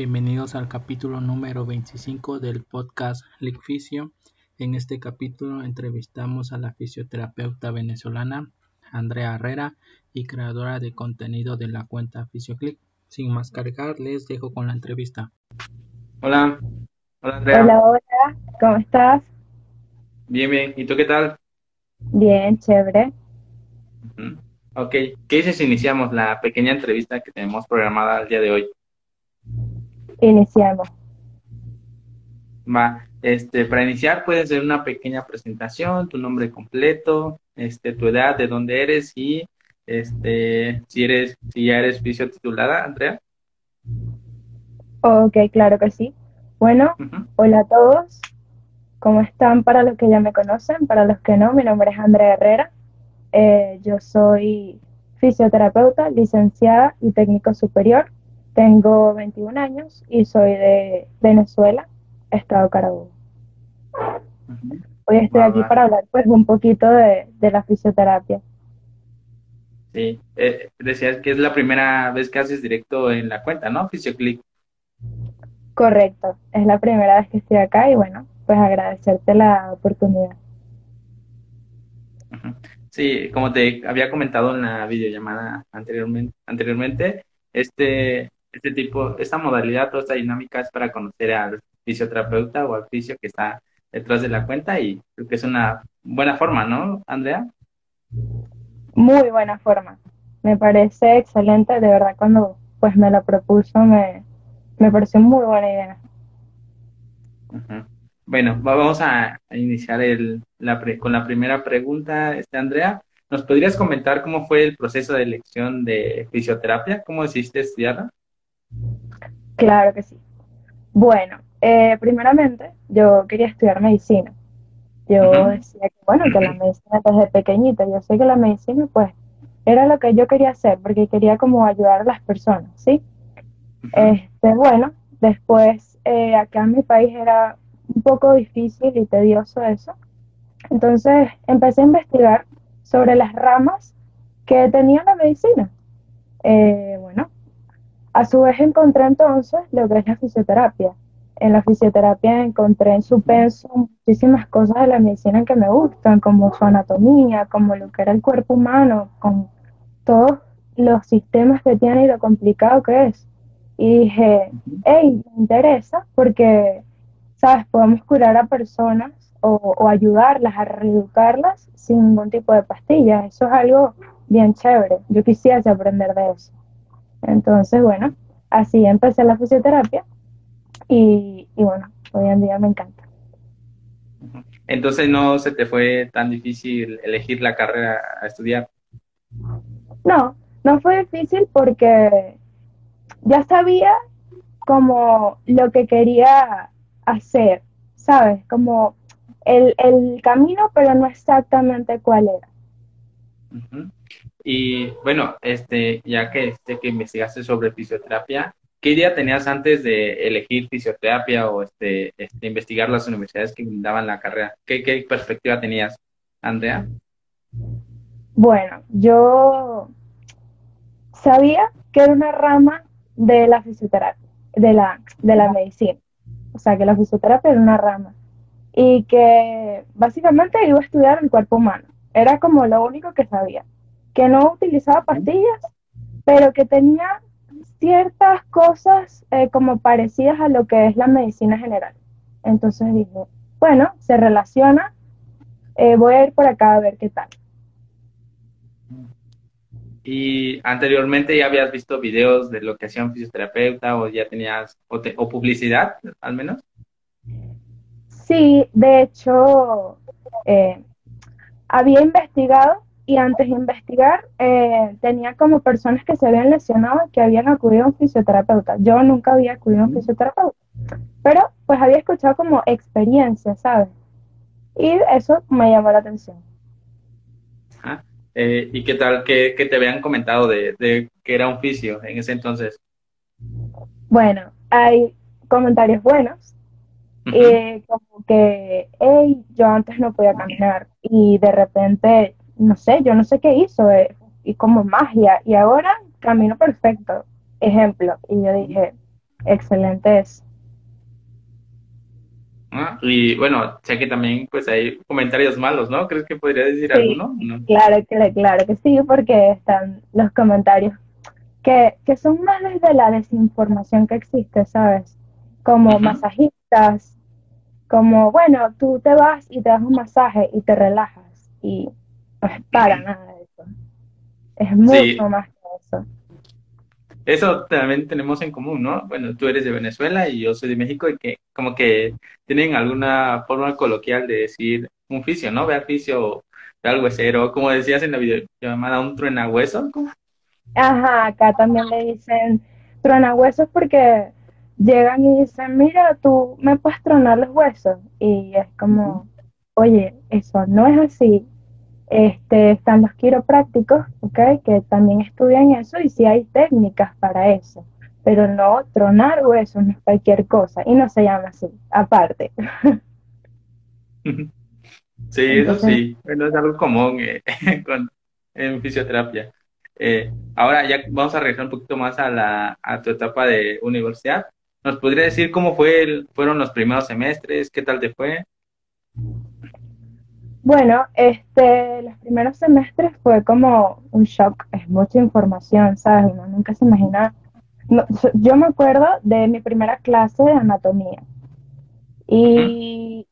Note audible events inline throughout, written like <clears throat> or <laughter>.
Bienvenidos al capítulo número 25 del podcast Licfisio. En este capítulo entrevistamos a la fisioterapeuta venezolana Andrea Herrera y creadora de contenido de la cuenta FisioClick. Sin más cargar, les dejo con la entrevista. Hola, hola Andrea. Hola, hola, ¿cómo estás? Bien, bien. ¿Y tú qué tal? Bien, chévere. Ok, ¿qué dices si iniciamos la pequeña entrevista que tenemos programada el día de hoy? Iniciamos. Va, este, para iniciar puedes hacer una pequeña presentación, tu nombre completo, este, tu edad, de dónde eres y este, si eres, si ya eres fisio titulada, Andrea. Ok, claro que sí. Bueno, hola a todos. ¿Cómo están para los que ya me conocen? Para los que no, mi nombre es Andrea Herrera. Eh, yo soy fisioterapeuta, licenciada y técnico superior. Tengo 21 años y soy de Venezuela, Estado Carabobo. Hoy estoy aquí para hablar pues un poquito de, la fisioterapia. Sí, eh, decías que es la primera vez que haces directo en la cuenta, ¿no? FisioClick. Correcto, es la primera vez que estoy acá y bueno, pues agradecerte la oportunidad. Sí, como te había comentado en la videollamada anteriormente, anteriormente este, este tipo, esta modalidad, toda esta dinámica es para conocer al fisioterapeuta o al fisio que está detrás de la cuenta y creo que es una buena forma, ¿no, Andrea? Muy buena forma. Me parece excelente, de verdad, cuando pues me la propuso me, me pareció muy buena idea. Bueno, vamos a iniciar el, la con la primera pregunta, este Andrea. ¿Nos podrías comentar cómo fue el proceso de elección de fisioterapia? ¿Cómo decidiste estudiarla? Claro que sí. Bueno, eh, primeramente yo quería estudiar medicina. Yo decía que, bueno, que la medicina desde pequeñita, yo sé que la medicina, pues, era lo que yo quería hacer, porque quería como ayudar a las personas, ¿sí? Este, bueno, después eh, acá en mi país era un poco difícil y tedioso eso. Entonces empecé a investigar sobre las ramas que tenía la medicina. Eh, bueno, a su vez encontré entonces lo que es la fisioterapia. En la fisioterapia encontré en su peso muchísimas cosas de la medicina que me gustan, como su anatomía, como lo que era el cuerpo humano, con todos los sistemas que tiene y lo complicado que es. Y dije, hey, me interesa porque, ¿sabes? Podemos curar a personas o, ayudarlas a reeducarlas sin ningún tipo de pastillas. Eso es algo bien chévere. Yo quisiese aprender de eso. Entonces, bueno, así empecé la fisioterapia y, y bueno, hoy en día me encanta. Entonces, ¿no se te fue tan difícil elegir la carrera a estudiar? No, no fue difícil porque ya sabía como lo que quería hacer, ¿sabes? Como el, el camino, pero no exactamente cuál era. Y bueno, este, ya que, este, que investigaste sobre fisioterapia, ¿qué idea tenías antes de elegir fisioterapia o este, este, investigar las universidades que daban la carrera? ¿Qué, ¿Qué perspectiva tenías, Andrea? Bueno, yo sabía que era una rama de la fisioterapia, de la, de la medicina. O sea, que la fisioterapia era una rama. Y que básicamente iba a estudiar el cuerpo humano. Era como lo único que sabía. Que no utilizaba pastillas, pero que tenía ciertas cosas eh, como parecidas a lo que es la medicina general. Entonces dije, bueno, se relaciona, eh, voy a ir por acá a ver qué tal. Y anteriormente ya habías visto videos de lo que hacía un fisioterapeuta o ya tenías, o, publicidad al menos. Sí, de hecho, eh, había investigado y antes de investigar eh, tenía como personas que se habían lesionado que habían acudido a un fisioterapeuta. Yo nunca había acudido a un fisioterapeuta, pero pues había escuchado como experiencia, ¿sabes? Y eso me llamó la atención. Eh, ¿Y qué tal? ¿Qué, te habían comentado de, que era un fisio en ese entonces? Bueno, hay comentarios buenos. como que, hey, yo antes no podía caminar y de repente, no sé, yo no sé qué hizo, eh, y como magia, y ahora camino perfecto, ejemplo. Y yo dije, excelente eso. Ah, y bueno, sé que también pues hay comentarios malos, ¿no? ¿Crees que podría decir alguno? Claro, que, claro que sí, porque están los comentarios que, que son más desde la desinformación que existe, ¿sabes? Como masajistas, como, bueno, tú te vas y te das un masaje y te relajas y para nada eso. Es mucho más que eso. Eso también tenemos en común, ¿no? Bueno, tú eres de Venezuela y yo soy de México y que como que tienen alguna forma coloquial de decir un fisio, ¿no? Ve al fisio, ve al huesero, como decías en la videollamada, un truenahueso. ¿cómo? Ajá, acá también le dicen truenahuesos porque llegan y dicen, mira, tú me puedes tronar los huesos. Y es como, oye, eso no es así. Este, están los quiroprácticos, ¿ok? Que también estudian eso y sí hay técnicas para eso. Pero no, tronar huesos no es cualquier cosa y no se llama así, aparte. <laughs> Sí, eso sí, bueno, es algo común eh, <laughs> en fisioterapia. Eh, ahora ya vamos a regresar un poquito más a, la, a tu etapa de universidad. ¿Nos podría decir cómo fue el, fueron los primeros semestres? ¿Qué tal te fue? Bueno, este, los primeros semestres fue como un shock, es mucha información, ¿sabes? Uno nunca se imagina. yo me acuerdo de mi primera clase de anatomía y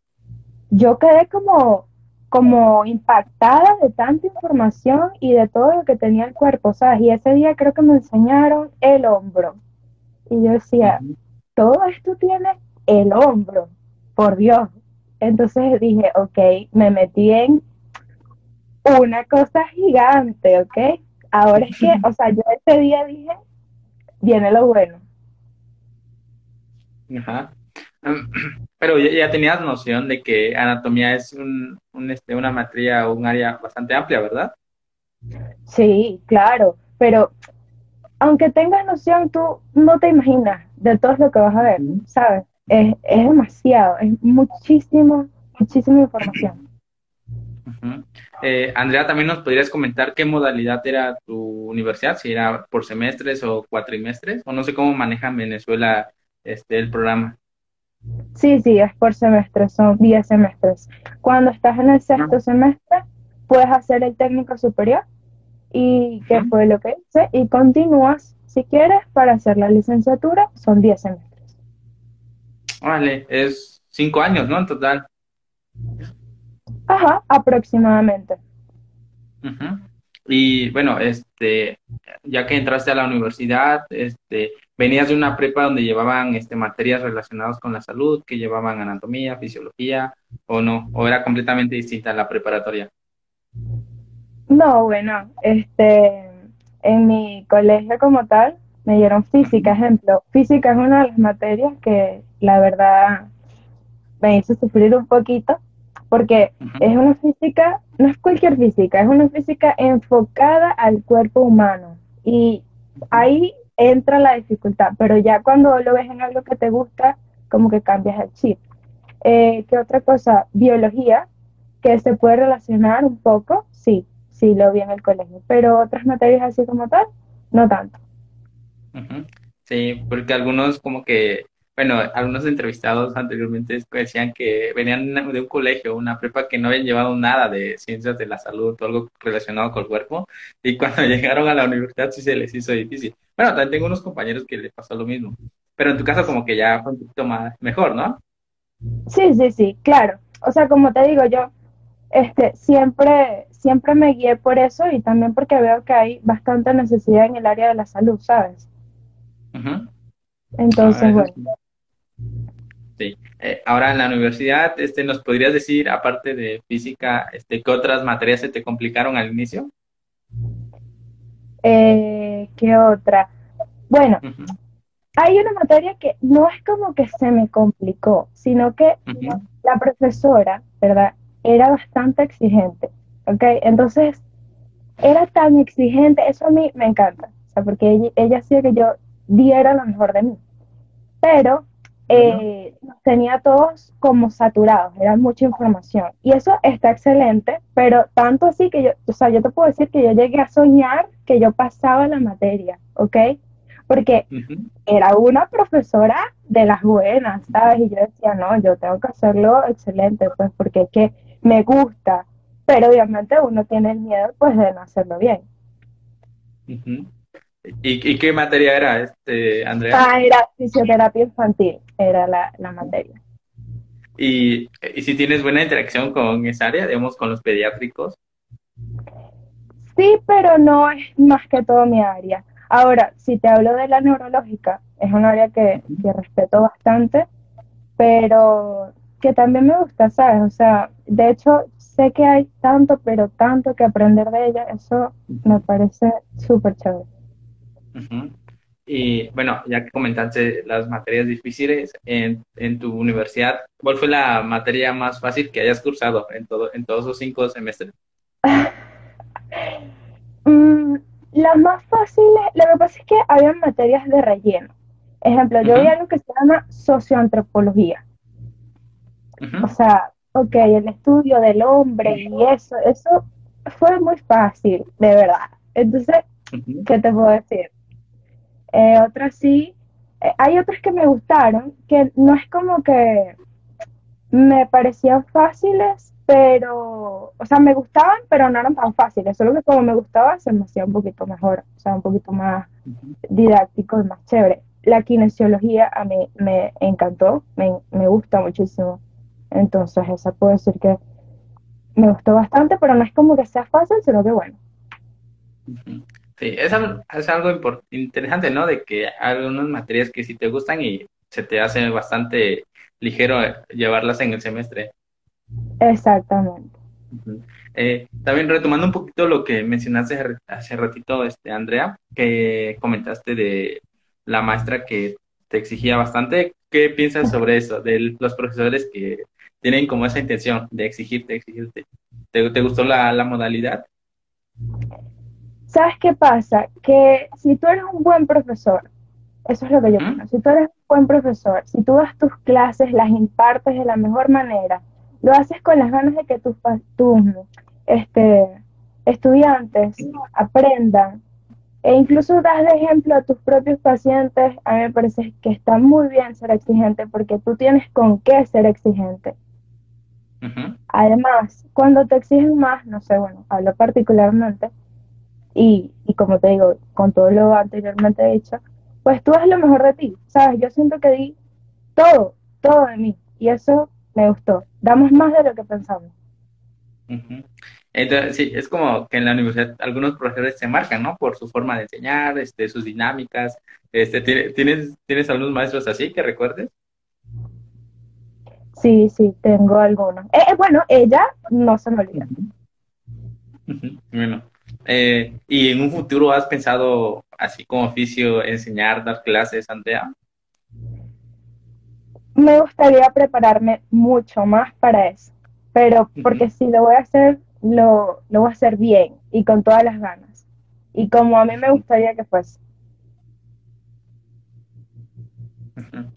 yo quedé como, como impactada de tanta información y de todo lo que tenía el cuerpo, ¿sabes? Y ese día creo que me enseñaron el hombro. Y yo decía, todo esto tiene el hombro, por Dios. Entonces dije, ok, me metí en una cosa gigante, ok. Ahora es que, <laughs> o sea, yo ese día dije, viene lo bueno. Ajá. <clears throat> Pero ya, tenías noción de que anatomía es un, este, una materia o un área bastante amplia, ¿verdad? Sí, claro, pero aunque tengas noción, tú no te imaginas de todo lo que vas a ver, ¿sabes? Es, demasiado, es muchísimo, muchísima información. Eh, Andrea, también nos podrías comentar qué modalidad era tu universidad, si era por semestres o cuatrimestres, o no sé cómo maneja en Venezuela este, el programa. Sí, sí, es por semestres, son 10 semestres. Cuando estás en el sexto semestre, puedes hacer el técnico superior y qué fue lo que hice y continúas si quieres para hacer la licenciatura son 10 semestres. Vale, es 5 años, ¿no? En total. Ajá, aproximadamente. Y bueno, este, ya que entraste a la universidad, este, venías de una prepa donde llevaban este, materias relacionadas con la salud, que llevaban anatomía, fisiología, o no, o era completamente distinta la preparatoria. No, bueno, este, en mi colegio como tal me dieron física, ejemplo. Física es una de las materias que la verdad me hizo sufrir un poquito porque es una física, no es cualquier física, es una física enfocada al cuerpo humano y ahí entra la dificultad, pero ya cuando lo ves en algo que te gusta, como que cambias el chip. Eh, ¿Qué otra cosa? Biología, que se puede relacionar un poco, sí, sí lo vi en el colegio, pero otras materias así como tal, no tanto. Sí, porque algunos como que, bueno, algunos entrevistados anteriormente decían que venían de un colegio, una prepa que no habían llevado nada de ciencias de la salud o algo relacionado con el cuerpo, y cuando <laughs> llegaron a la universidad sí se les hizo difícil. Bueno, también tengo unos compañeros que les pasó lo mismo, pero en tu caso como que ya fue un poquito más mejor, ¿no? Sí, sí, sí, claro. O sea, como te digo, yo este, siempre, siempre me guié por eso y también porque veo que hay bastante necesidad en el área de la salud, ¿sabes? Entonces, ah, bueno. Sí. Eh, ahora en la universidad, este, ¿nos podrías decir, aparte de física, este, qué otras materias se te complicaron al inicio? Eh, ¿Qué otra? Bueno, hay una materia que no es como que se me complicó, sino que la profesora, ¿verdad? era bastante exigente, ¿ok? Entonces, era tan exigente, eso a mí me encanta, o sea, porque ella, hacía que yo diera lo mejor de mí, pero eh, tenía todos como saturados, era mucha información, y eso está excelente, pero tanto así que yo, o sea, yo te puedo decir que yo llegué a soñar que yo pasaba la materia, ¿ok? porque era una profesora de las buenas, ¿sabes? Y yo decía, no, yo tengo que hacerlo excelente, pues porque es que me gusta, pero obviamente uno tiene el miedo, pues, de no hacerlo bien. ¿Y, qué materia era, este, Andrea? Ah, era fisioterapia infantil, era la, materia. ¿Y, ¿Y si tienes buena interacción con esa área, digamos, con los pediátricos? Sí, pero no es más que todo mi área. Ahora, si te hablo de la neurológica, es un área que, que respeto bastante, pero que también me gusta, ¿sabes? O sea, de hecho, sé que hay tanto, pero tanto que aprender de ella, eso me parece súper chévere. Y bueno, ya que comentaste las materias difíciles en, en, tu universidad, ¿cuál fue la materia más fácil que hayas cursado en, todo, en todos los cinco semestres? <laughs> mm, las más fáciles, lo que pasa es que había materias de relleno. Ejemplo, yo vi algo que se llama socioantropología. O sea, ok, el estudio del hombre y eso, eso fue muy fácil, de verdad. Entonces, ¿qué te puedo decir? Eh, otras sí, eh, hay otras que me gustaron, que no es como que me parecían fáciles, pero, o sea, me gustaban, pero no eran tan fáciles, solo que como me gustaba, se me hacía un poquito mejor, o sea, un poquito más didáctico y más chévere. La kinesiología a mí me encantó, me, me gusta muchísimo. Entonces, esa puedo decir que me gustó bastante, pero no es como que sea fácil, sino que bueno. Sí, es, es algo interesante, ¿no? De que hay algunas materias que sí te gustan y se te hace bastante ligero llevarlas en el semestre. Exactamente. Eh, también retomando un poquito lo que mencionaste hace ratito, este, Andrea, que comentaste de la maestra que te exigía bastante. ¿Qué piensas sobre eso, de los profesores que tienen como esa intención de exigirte, exigirte? ¿Te, te gustó la, la modalidad? ¿Sabes qué pasa? Que si tú eres un buen profesor, eso es lo que yo pienso, si tú eres un buen profesor, si tú das tus clases, las impartes de la mejor manera, lo haces con las ganas de que tus, este, estudiantes aprendan e incluso das de ejemplo a tus propios pacientes, a mí me parece que está muy bien ser exigente porque tú tienes con qué ser exigente. Además, cuando te exigen más, no sé, bueno, hablo particularmente, y, y como te digo, con todo lo anteriormente dicho, pues tú das lo mejor de ti, ¿sabes? Yo siento que di todo, todo de mí, y eso me gustó. Damos más de lo que pensamos. Entonces, sí, es como que en la universidad algunos profesores se marcan, ¿no? Por su forma de enseñar, este, sus dinámicas. Este, ¿tienes, ¿Tienes algunos maestros así que recuerdes? Sí, sí, tengo algunos. Eh, eh, bueno, ella no se me olvida. Bueno, eh, ¿y en un futuro has pensado, así como oficio, enseñar, dar clases, Andrea? Me gustaría prepararme mucho más para eso, pero porque si lo voy a hacer, lo, lo voy a hacer bien y con todas las ganas. Y como a mí me gustaría que fuese.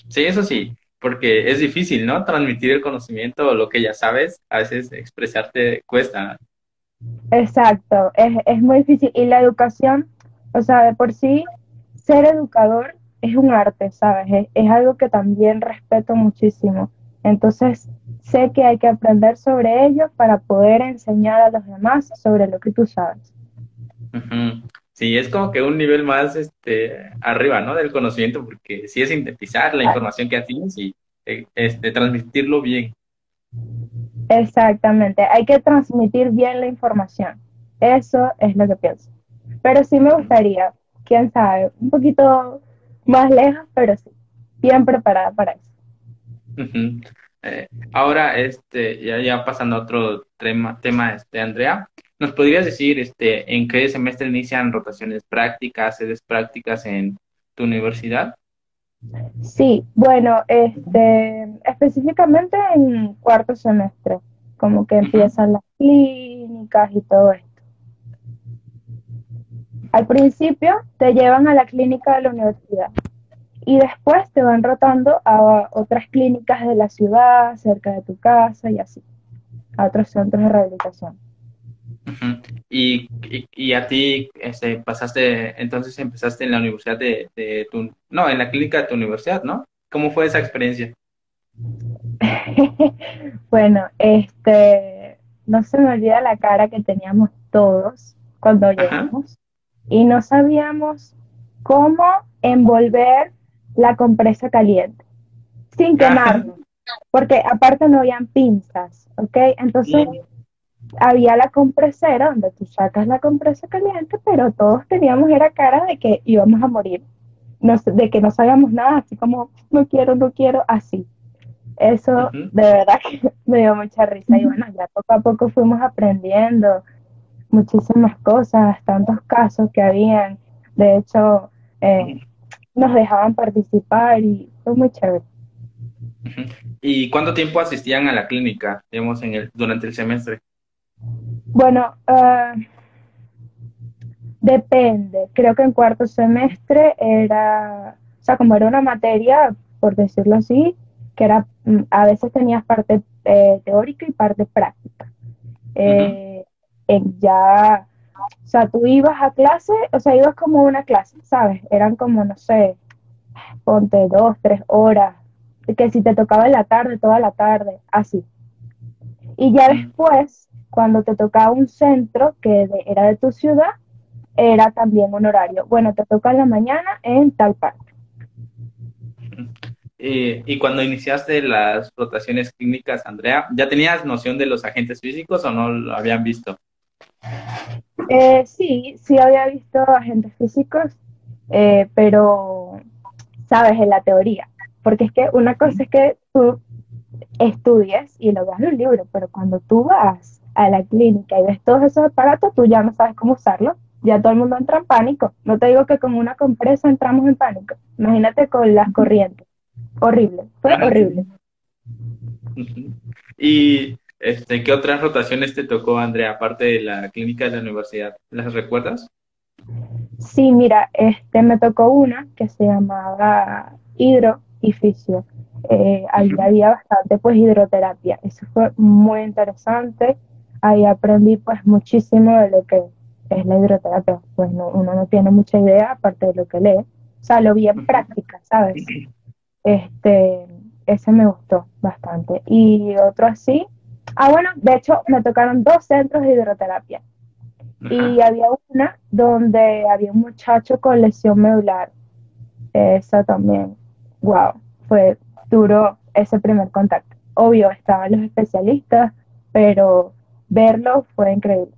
Sí, eso sí, porque es difícil, ¿no? Transmitir el conocimiento o lo que ya sabes, a veces expresarte cuesta. Exacto, es, es muy difícil. Y la educación, o sea, de por sí, ser educador es un arte, ¿sabes? Es, algo que también respeto muchísimo. Entonces, sé que hay que aprender sobre ello para poder enseñar a los demás sobre lo que tú sabes. Sí, es como que un nivel más este, arriba, ¿no? Del conocimiento, porque sí es sintetizar la información que tienes y eh, este, transmitirlo bien. Exactamente, hay que transmitir bien la información. Eso es lo que pienso. Pero sí me gustaría, quién sabe, un poquito más lejos, pero sí, bien preparada para eso. Eh, ahora, este, ya, ya pasando a otro tema, tema este, Andrea, ¿nos podrías decir este, en qué semestre inician rotaciones prácticas, sedes prácticas en tu universidad? Sí, bueno, este, específicamente en cuarto semestre, como que empiezan las clínicas y todo esto. Al principio te llevan a la clínica de la universidad y después te van rotando a otras clínicas de la ciudad, cerca de tu casa y así, a otros centros de rehabilitación. Y, y, a ti este, pasaste, entonces empezaste en la universidad de, de, tu, no, en la clínica de tu universidad, ¿no? ¿Cómo fue esa experiencia? <laughs> bueno, este, no se me olvida la cara que teníamos todos cuando llegamos y no sabíamos cómo envolver la compresa caliente sin quemarnos, porque aparte no habían pinzas, ¿ok? Entonces había la compresera donde tú sacas la compresa caliente, pero todos teníamos era cara de que íbamos a morir, no, de que no sabíamos nada, así como no quiero, no quiero, así. Eso de verdad que <laughs> me dio mucha risa y bueno, ya poco a poco fuimos aprendiendo muchísimas cosas, tantos casos que habían, de hecho eh, nos dejaban participar y fue muy chévere. ¿Y cuánto tiempo asistían a la clínica, digamos, en el, durante el semestre? Bueno, ah, depende. Creo que en cuarto semestre era, o sea, como era una materia, por decirlo así, que era, mm, a veces tenías parte eh, teórica y parte práctica. Eh, ya, o sea, tú ibas a clase, o sea, ibas como una clase, ¿sabes? Eran como, no sé, ponte dos, tres horas, que si te tocaba en la tarde, toda la tarde, así. Y ya después, cuando te tocaba un centro que era de tu ciudad, era también un horario. Bueno, te toca en la mañana en tal parte. Eh, y cuando iniciaste las rotaciones clínicas, Andrea, ¿ya tenías noción de los agentes físicos o no lo habían visto? Eh, sí, sí había visto agentes físicos, eh, pero, sabes, en la teoría. Porque es que una cosa es que tú estudies y lo veas en un libro, pero cuando tú vas a la clínica y ves todos esos aparatos, tú ya no sabes cómo usarlo. Ya todo el mundo entra en pánico. No te digo que con una compresa entramos en pánico. Imagínate con las corrientes horrible, fue horrible. ¿Y este, qué otras rotaciones te tocó, Andrea, aparte de la clínica de la universidad? ¿Las recuerdas? Sí, mira, este, me tocó una que se llamaba hidro y fisio. Eh, ahí había bastante pues hidroterapia. Eso fue muy interesante. Ahí aprendí pues muchísimo de lo que es la hidroterapia. Pues uno no tiene mucha idea aparte de lo que lee. O sea, lo vi en práctica, ¿sabes? <clears throat> Este, ese me gustó bastante. Y otro así, ah bueno, de hecho me tocaron dos centros de hidroterapia. Y había una donde había un muchacho con lesión medular. Esa también, wow, fue duro ese primer contacto. Obvio, estaban los especialistas, pero verlo fue increíble.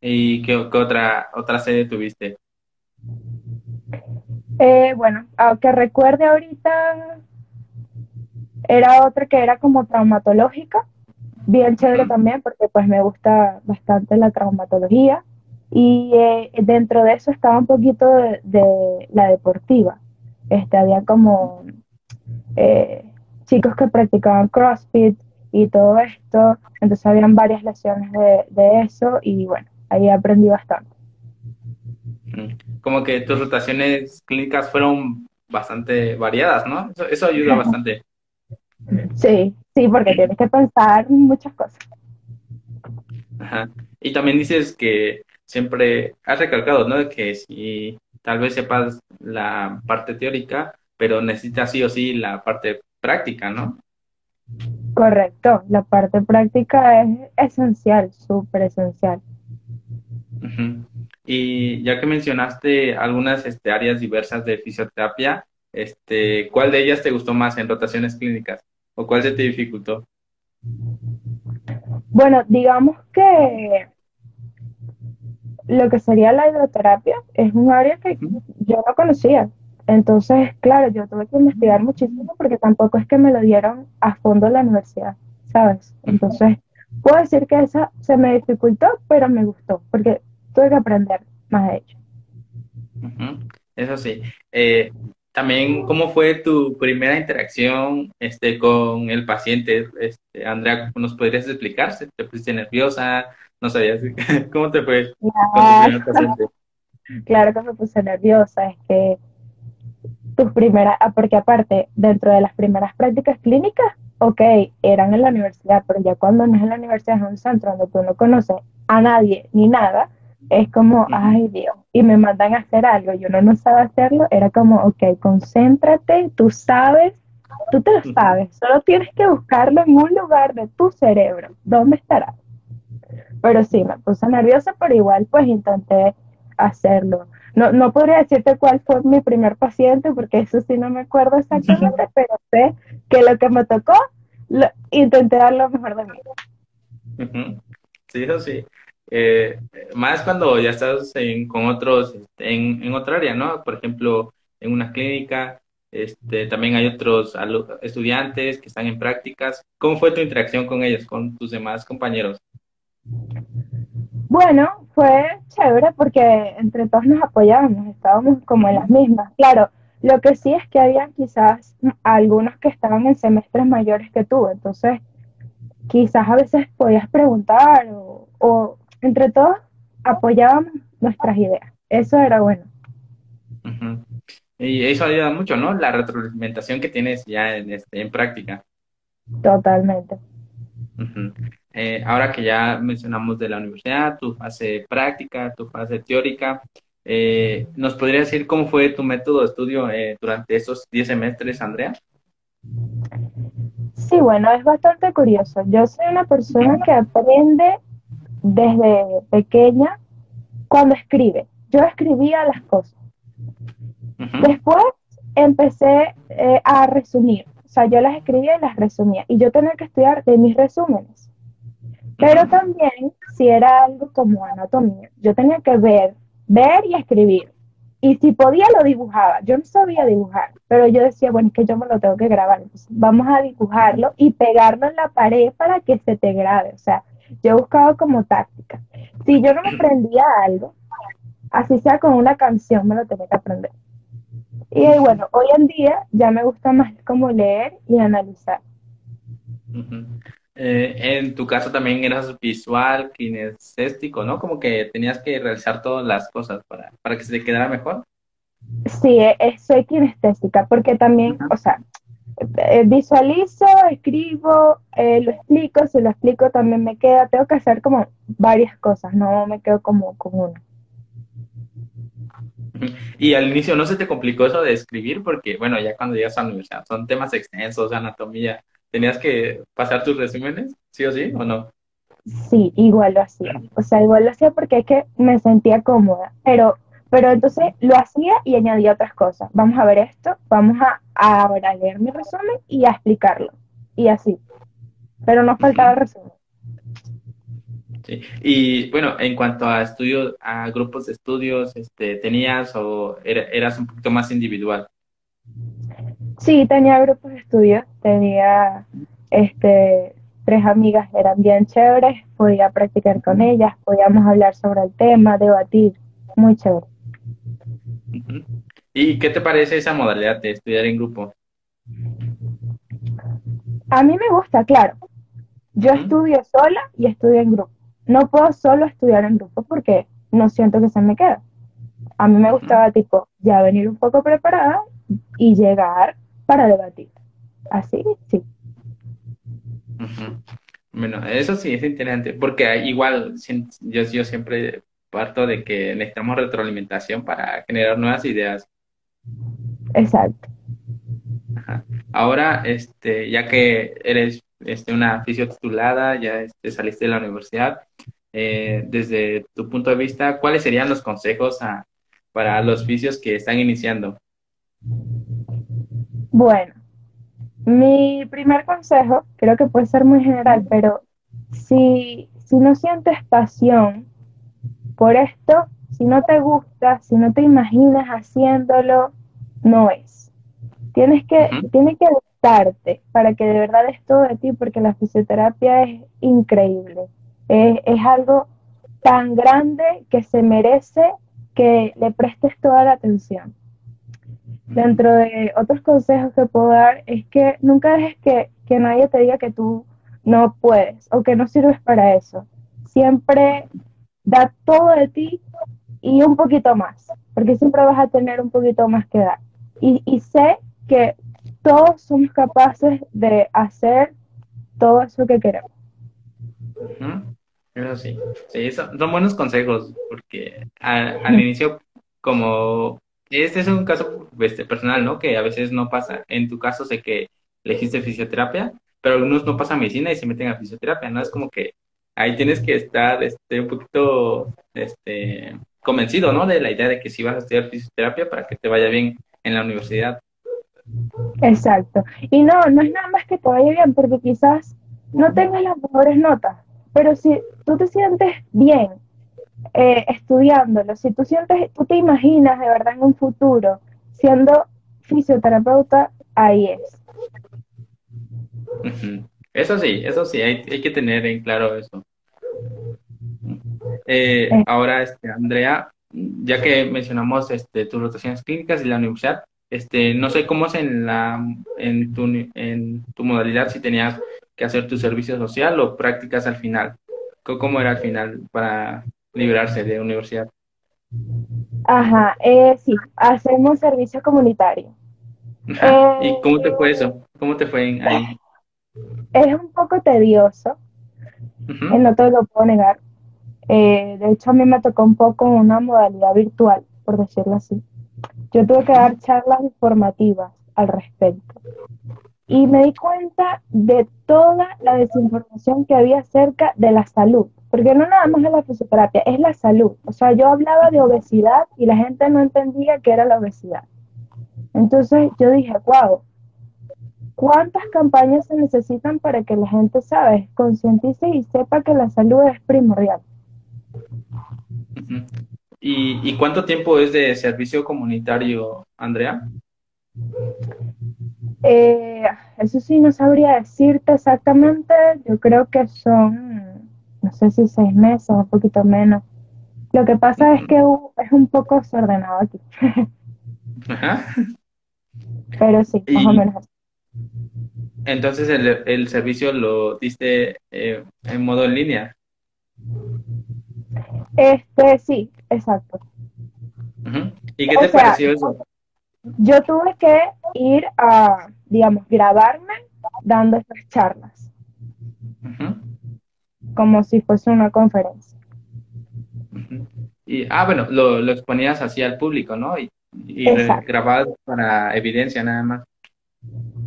¿Y qué, otra, otra sede tuviste? Eh, bueno, aunque recuerde ahorita, era otra que era como traumatológica, bien chévere también porque pues me gusta bastante la traumatología y eh, dentro de eso estaba un poquito de, la deportiva. Este, había como eh, chicos que practicaban CrossFit y todo esto, entonces habían varias lesiones de, de eso y bueno, ahí aprendí bastante como que tus rotaciones clínicas fueron bastante variadas, ¿no? Eso, ayuda bastante. Sí, sí, porque tienes que pensar muchas cosas. Ajá. Y también dices que siempre has recalcado, ¿no? Que si tal vez sepas la parte teórica, pero necesitas sí o sí la parte práctica, ¿no? Correcto, la parte práctica es esencial, súper esencial. Y ya que mencionaste algunas este, áreas diversas de fisioterapia, este, ¿cuál de ellas te gustó más en rotaciones clínicas? ¿O cuál se te dificultó? Bueno, digamos que lo que sería la hidroterapia es un área que yo no conocía. Entonces, claro, yo tuve que investigar muchísimo porque tampoco es que me lo dieron a fondo en la universidad, ¿sabes? Entonces, puedo decir que esa se me dificultó, pero me gustó, porque tuve que aprender más de hecho. Eso sí. Eh, también, ¿cómo fue tu primera interacción este, con el paciente? Este, Andrea, ¿nos podrías explicar? ¿Te pusiste nerviosa? ¿No sabías? <laughs> ¿Cómo te fue claro. con tu primer paciente? <laughs> Claro que me puse nerviosa. Es que tus primeras, ah, porque aparte, dentro de las primeras prácticas clínicas, ok, eran en la universidad, pero ya cuando no es en la universidad, es un centro donde tú no conoces a nadie ni nada, es como, ay Dios, y me mandan a hacer algo, yo no, no sabe hacerlo, era como, ok, concéntrate, tú sabes, tú te lo sabes, solo tienes que buscarlo en un lugar de tu cerebro, ¿dónde estará? Pero sí, me puse nerviosa, pero igual pues intenté hacerlo. No, no podría decirte cuál fue mi primer paciente, porque eso sí no me acuerdo exactamente, pero sé que lo que me tocó, intenté dar lo mejor de mí. Sí, eso sí. Eh, más cuando ya estás en, con otros, este, en, en otra área, ¿no? Por ejemplo, en una clínica, este, también hay otros estudiantes que están en prácticas. ¿Cómo fue tu interacción con ellos, con tus demás compañeros? Bueno, fue chévere porque entre todos nos apoyábamos, estábamos como en las mismas. Claro, lo que sí es que había quizás algunos que estaban en semestres mayores que tú, entonces quizás a veces podías preguntar o, entre todos apoyábamos nuestras ideas. Eso era bueno. Y eso ayuda mucho, ¿no? La retroalimentación que tienes ya en, este, en práctica. Totalmente. Eh, ahora que ya mencionamos de la universidad, tu fase práctica, tu fase teórica, eh, ¿nos podrías decir cómo fue tu método de estudio eh, durante esos 10 semestres, Andrea? Sí, bueno, es bastante curioso. Yo soy una persona que aprende desde pequeña cuando escribe. Yo escribía las cosas. Después empecé a resumir. O sea, yo las escribía y las resumía. Y yo tenía que estudiar de mis resúmenes. Pero también, si era algo como anatomía, yo tenía que ver, ver y escribir. Y si podía, lo dibujaba. Yo no sabía dibujar, pero yo decía, bueno, es que yo me lo tengo que grabar. Entonces, vamos a dibujarlo y pegarlo en la pared para que se te grabe. O sea, yo buscaba como táctica. Si yo no me aprendía algo, así sea con una canción, me lo tenía que aprender. Y bueno, hoy en día ya me gusta más como leer y analizar. Eh, en tu caso también eras visual, kinestésico, ¿no? Como que tenías que realizar todas las cosas para, para que se te quedara mejor. Sí, eh, eh, soy kinestésica, porque también, o sea, visualizo, escribo, lo explico, si lo explico también me queda, tengo que hacer como varias cosas, no me quedo como con una. Y al inicio no se te complicó eso de escribir, porque bueno, ya cuando llegas a la universidad son temas extensos, anatomía, ¿Tenías que pasar tus resúmenes, sí o sí, o no? Sí, igual lo hacía. O sea, igual lo hacía porque es que me sentía cómoda. Pero, pero entonces lo hacía y añadía otras cosas. Vamos a ver esto, vamos a, ahora leer mi resumen y a explicarlo. Y así. Pero no faltaba resumen. Sí. Y bueno, en cuanto a estudios, a grupos de estudios, este, ¿tenías o eras un poquito más individual? Sí, tenía grupos de estudio, tenía este, tres amigas, eran bien chéveres, podía practicar con ellas, podíamos hablar sobre el tema, debatir, muy chévere. ¿Y qué te parece esa modalidad de estudiar en grupo? A mí me gusta, claro. Yo estudio sola y estudio en grupo. No puedo solo estudiar en grupo porque no siento que se me queda. A mí me gustaba, tipo, ya venir un poco preparada y llegar para debatir. Así, sí. Bueno, eso sí es interesante, porque igual yo, yo siempre parto de que necesitamos retroalimentación para generar nuevas ideas. Exacto. Ahora, este, ya que eres este, una titulada, ya este, saliste de la universidad, eh, desde tu punto de vista, ¿cuáles serían los consejos para los fisios que están iniciando? Bueno, mi primer consejo, creo que puede ser muy general, pero si, si no sientes pasión por esto, si no te gusta, si no te imaginas haciéndolo, no es. Tienes que, que gustarte para que de verdad es todo de ti, porque la fisioterapia es increíble. Es, es algo tan grande que se merece que le prestes toda la atención. Dentro de otros consejos que puedo dar es que nunca dejes que, que nadie te diga que tú no puedes o que no sirves para eso. Siempre da todo de ti y un poquito más, porque siempre vas a tener un poquito más que dar. y, y sé que todos somos capaces de hacer todo eso que queremos. Eso sí, sí, son, buenos consejos, porque al <laughs> inicio, como este es un caso este, personal, ¿no? Que a veces no pasa. En tu caso sé que elegiste fisioterapia, pero algunos no pasan medicina y se meten a fisioterapia, ¿no? Es como que ahí tienes que estar este, un poquito este, convencido, ¿no? De la idea de que si vas a estudiar fisioterapia para que te vaya bien en la universidad. Exacto. Y no, no es nada más que te vaya bien, porque quizás no tengas las mejores notas, pero si tú te sientes bien eh, estudiándolo, si tú sientes, tú te imaginas de verdad en un futuro siendo fisioterapeuta, ahí es. Eso sí, eso sí, hay, que tener en claro eso. Eh, eh. Ahora, este, Andrea, ya que mencionamos este, tus rotaciones clínicas y la universidad, este, no sé cómo es en la en tu, en tu modalidad si tenías que hacer tu servicio social o prácticas al final. ¿Cómo era al final para librarse de universidad? Ajá, eh, sí, hacemos servicio comunitario. <laughs> ¿Y cómo te fue eso? ¿Cómo te fue ahí? <laughs> Es un poco tedioso, eh, no te lo puedo negar. Eh, de hecho, a mí me tocó un poco una modalidad virtual, por decirlo así. Yo tuve que dar charlas informativas al respecto. Y me di cuenta de toda la desinformación que había acerca de la salud. Porque no nada más es la fisioterapia, es la salud. O sea, yo hablaba de obesidad y la gente no entendía qué era la obesidad. Entonces yo dije, wow, ¿cuántas campañas se necesitan para que la gente, sabe, concientice y sepa que la salud es primordial? ¿Y, cuánto tiempo es de servicio comunitario, Andrea? Eh, eso sí, no sabría decirte exactamente. Yo creo que son, no sé si seis meses, o un poquito menos. Lo que pasa es que es un poco desordenado aquí. <laughs> Pero sí, más o menos así. Entonces el, servicio lo diste eh, en modo en línea. Este, sí, exacto. ¿Y qué te pareció eso? Yo tuve que ir a, digamos, grabarme dando estas charlas. Como si fuese una conferencia. Y, ah, bueno, lo, lo, exponías así al público, ¿no? Y, y grabado para evidencia nada más.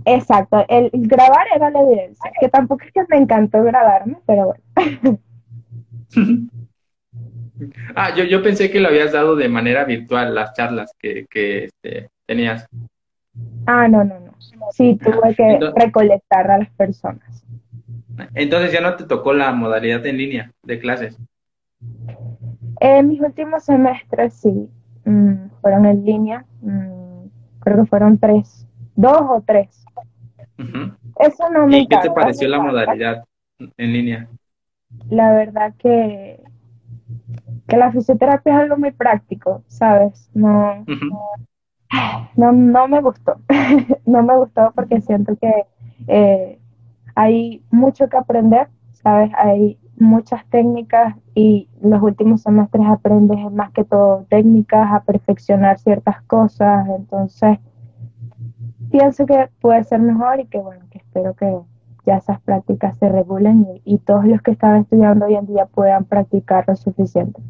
Exacto, el grabar era la evidencia, que tampoco es que me encantó grabarme, pero bueno. <laughs> Ah, yo, yo pensé que lo habías dado de manera virtual, las charlas que, que este, tenías. Ah, no, no, no. Sí, tuve que recolectar a las personas. Entonces ya no te tocó la modalidad en línea de clases. En mis últimos semestres sí, mm, fueron en línea. Mm, creo que fueron tres, dos o tres. Eso no me ¿Y qué te pareció la modalidad en línea? La verdad que que la fisioterapia es algo muy práctico, ¿sabes? No, no, no, me gustó. <laughs> no me gustó porque siento que eh, hay mucho que aprender, ¿sabes? Hay muchas técnicas y los últimos semestres aprendes más que todo técnicas, a perfeccionar ciertas cosas, entonces pienso que puede ser mejor y que bueno, que espero que ya esas prácticas se regulen y, y todos los que están estudiando hoy en día puedan practicar lo suficiente.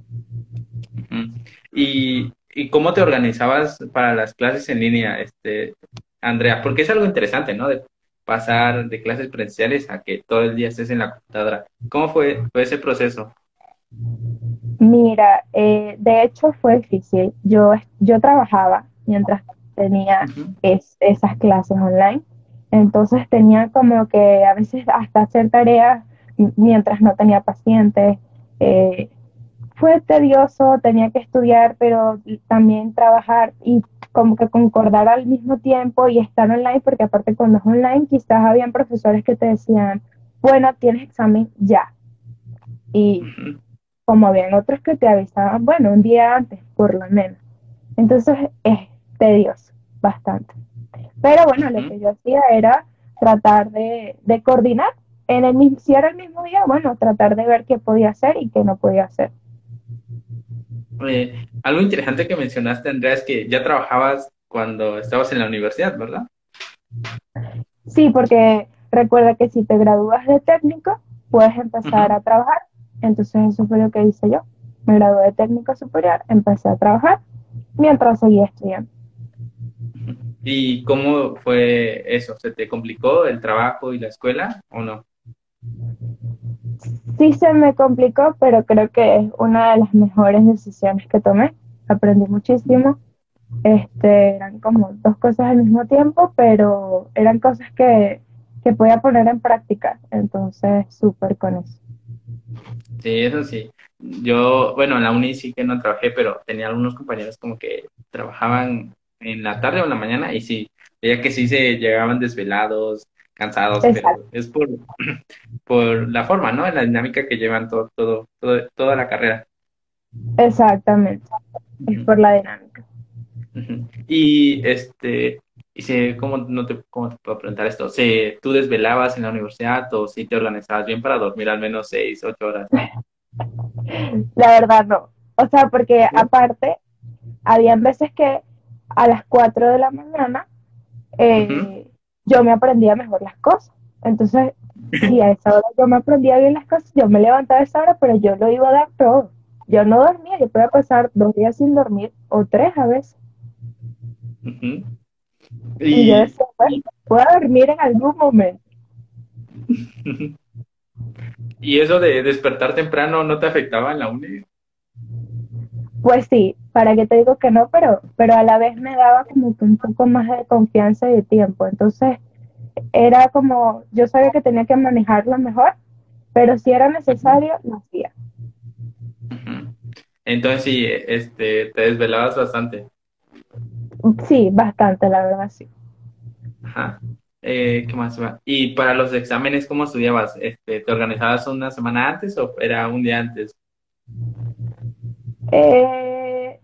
¿Y, cómo te organizabas para las clases en línea, este, Andrea? Porque es algo interesante, ¿no? De pasar de clases presenciales a que todo el día estés en la computadora. ¿Cómo fue, ese proceso? Mira, eh, de hecho fue difícil. Yo, yo trabajaba mientras tenía esas clases online. Entonces tenía como que a veces hasta hacer tareas mientras no tenía pacientes. Eh, fue tedioso, tenía que estudiar, pero también trabajar y como que concordar al mismo tiempo y estar online, porque aparte cuando es online quizás habían profesores que te decían, bueno, tienes examen ya. Y como habían otros que te avisaban, bueno, un día antes, por lo menos. Entonces es tedioso, bastante. Pero bueno, lo que yo hacía era tratar de, de coordinar. En el, si era el mismo día, bueno, tratar de ver qué podía hacer y qué no podía hacer. Eh, algo interesante que mencionaste, Andrea, es que ya trabajabas cuando estabas en la universidad, ¿verdad? Sí, porque recuerda que si te gradúas de técnico, puedes empezar a trabajar. Entonces eso fue lo que hice yo. Me gradué de técnico superior, empecé a trabajar mientras seguía estudiando. ¿Y cómo fue eso? ¿Se te complicó el trabajo y la escuela o no? Sí se me complicó, pero creo que es una de las mejores decisiones que tomé. Aprendí muchísimo. Este, eran como dos cosas al mismo tiempo, pero eran cosas que, que podía poner en práctica. Entonces, súper con eso. Sí, eso sí. Yo, bueno, en la uni sí que no trabajé, pero tenía algunos compañeros como que trabajaban en la tarde o en la mañana y sí, veía que sí se llegaban desvelados, cansados, pero es por, <clears throat> por la forma, ¿no? La dinámica que llevan todo, todo, todo toda la carrera. Exactamente, es por la dinámica. Y este, y si, ¿cómo, no te, ¿cómo te puedo preguntar esto? Si ¿Tú desvelabas en la universidad o si te organizabas bien para dormir al menos seis, ocho horas? La verdad no. O sea, porque aparte, habían veces que a las cuatro de la mañana eh, yo me aprendía mejor las cosas. Entonces, si a esa hora yo me aprendía bien las cosas, yo me levantaba a esa hora, pero yo lo iba a dar todo. Yo no dormía, yo podía pasar dos días sin dormir o tres a veces. y... yo decía, bueno, puedo dormir en algún momento. <laughs> ¿Y eso de despertar temprano no te afectaba en la uni? Pues sí, para que te digo que no, pero, pero a la vez me daba como que un poco más de confianza y de tiempo. Entonces, era como, yo sabía que tenía que manejarlo mejor, pero si era necesario, lo hacía. Entonces sí, este, te desvelabas bastante. Sí, bastante, la verdad, sí. Ajá. Eh, ¿Qué más? Y para los exámenes, ¿cómo estudiabas? Este, ¿Te organizabas una semana antes o era un día antes? Eh,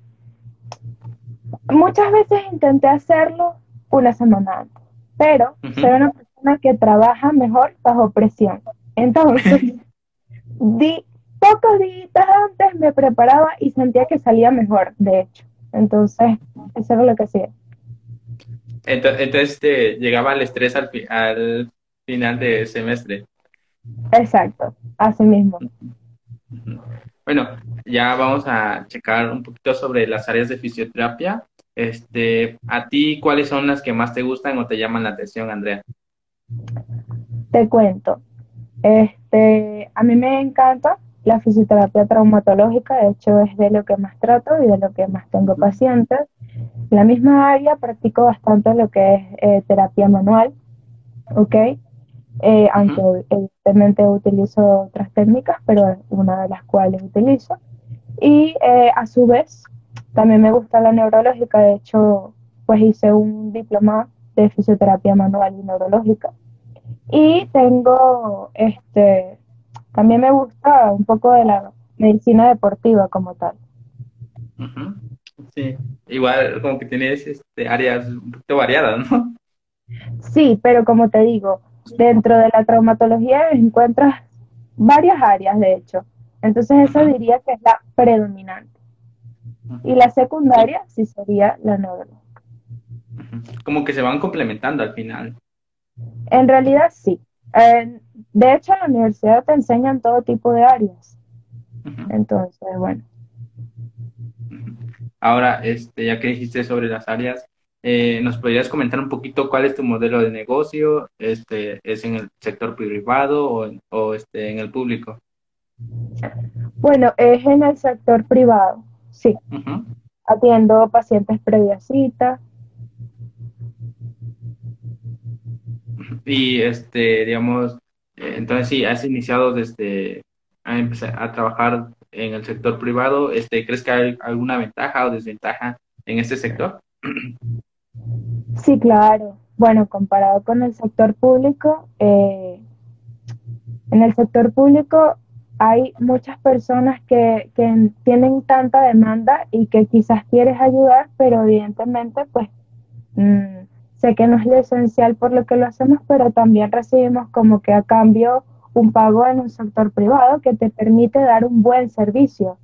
muchas veces intenté hacerlo una semana antes, pero soy una persona que trabaja mejor bajo presión. Entonces, <laughs> di, pocos días antes me preparaba y sentía que salía mejor, de hecho. Entonces, eso era lo que hacía. Entonces, llegaba el estrés al, al final de semestre. Exacto, así mismo. Bueno, ya vamos a checar un poquito sobre las áreas de fisioterapia. Este, ¿a ti cuáles son las que más te gustan o te llaman la atención, Andrea? Te cuento. Este, a mí me encanta la fisioterapia traumatológica, de hecho es de lo que más trato y de lo que más tengo pacientes. En la misma área practico bastante lo que es eh, terapia manual, ¿ok? Eh, aunque evidentemente utilizo otras técnicas, pero una de las cuales utilizo. Y eh, a su vez, también me gusta la neurológica, de hecho, pues hice un diploma de fisioterapia manual y neurológica. Y tengo, este, también me gusta un poco de la medicina deportiva como tal. Sí, igual como que tienes este, áreas un poquito variadas, ¿no? Sí, pero como te digo, dentro de la traumatología encuentras varias áreas, de hecho. Entonces eso diría que es la predominante. Y la secundaria sí sería la neurológica. Como que se van complementando al final. En realidad sí. de hecho, en la universidad te enseñan todo tipo de áreas. Entonces, bueno. Ahora, este, ya que dijiste sobre las áreas, eh, ¿Nos podrías comentar un poquito cuál es tu modelo de negocio? Este, ¿Es en el sector privado o, o este, en el público? Bueno, es en el sector privado, sí. Atiendo pacientes previa cita. Y, este, digamos, eh, entonces sí, has iniciado desde a empezar a trabajar en el sector privado. Este, ¿Crees que hay alguna ventaja o desventaja en este sector? <clears throat> Sí, claro. Bueno, comparado con el sector público, eh, en el sector público hay muchas personas que, que, tienen tanta demanda y que quizás quieres ayudar, pero evidentemente, pues, mm, sé que no es lo esencial por lo que lo hacemos, pero también recibimos como que a cambio un pago en un sector privado que te permite dar un buen servicio.